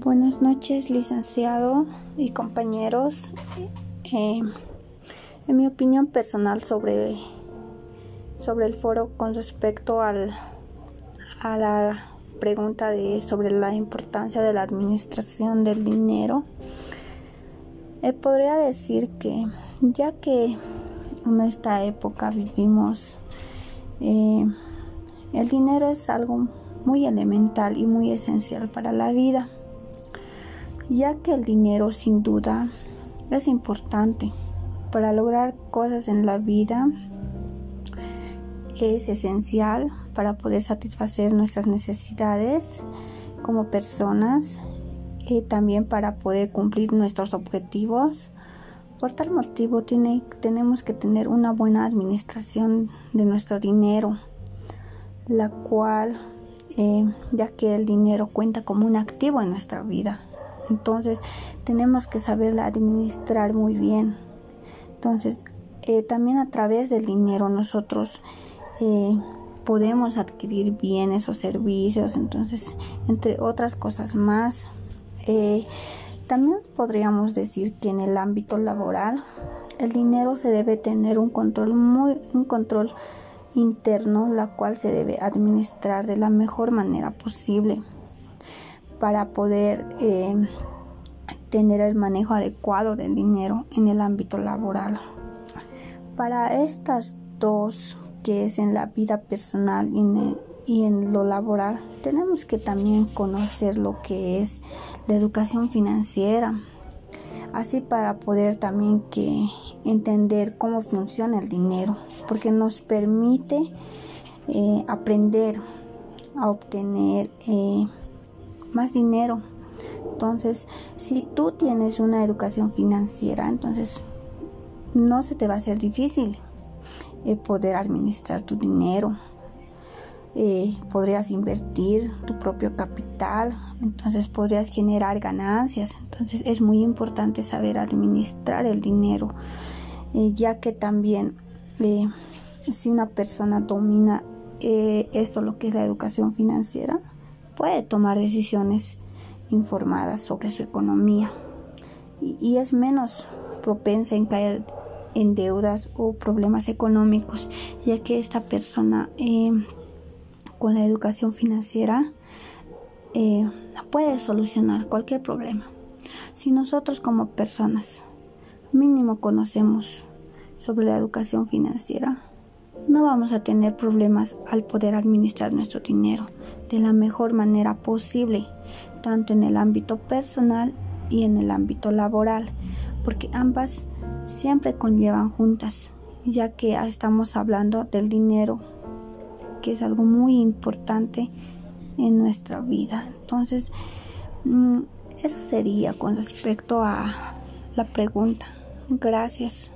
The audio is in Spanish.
Buenas noches, licenciado y compañeros. Eh, en mi opinión personal sobre, sobre el foro con respecto al, a la pregunta de, sobre la importancia de la administración del dinero, eh, podría decir que ya que en esta época vivimos, eh, el dinero es algo muy elemental y muy esencial para la vida ya que el dinero sin duda es importante para lograr cosas en la vida. Es esencial para poder satisfacer nuestras necesidades como personas y también para poder cumplir nuestros objetivos. Por tal motivo tiene, tenemos que tener una buena administración de nuestro dinero, la cual, eh, ya que el dinero cuenta como un activo en nuestra vida, entonces tenemos que saberla administrar muy bien. Entonces eh, también a través del dinero nosotros eh, podemos adquirir bienes o servicios. Entonces entre otras cosas más. Eh, también podríamos decir que en el ámbito laboral el dinero se debe tener un control muy un control interno la cual se debe administrar de la mejor manera posible para poder eh, tener el manejo adecuado del dinero en el ámbito laboral. Para estas dos, que es en la vida personal y en, lo laboral, tenemos que también conocer lo que es la educación financiera así para poder también que entender cómo funciona el dinero porque nos permite eh, aprender a obtener eh, más dinero. Entonces, si tú tienes una educación financiera, entonces no se te va a hacer difícil eh, poder administrar tu dinero. Eh, podrías invertir tu propio capital, entonces podrías generar ganancias. Entonces es muy importante saber administrar el dinero, eh, ya que también si una persona domina esto, lo que es la educación financiera, puede tomar decisiones informadas sobre su economía y, es menos propensa en caer en deudas o problemas económicos, ya que esta persona eh, con la educación financiera eh, puede solucionar cualquier problema. Si nosotros como personas mínimo conocemos sobre la educación financiera, no vamos a tener problemas al poder administrar nuestro dinero de la mejor manera posible, tanto en el ámbito personal y en el ámbito laboral, porque ambas siempre conllevan juntas, ya que estamos hablando del dinero, que es algo muy importante en nuestra vida. Entonces, mm, eso sería con respecto a la pregunta. Gracias.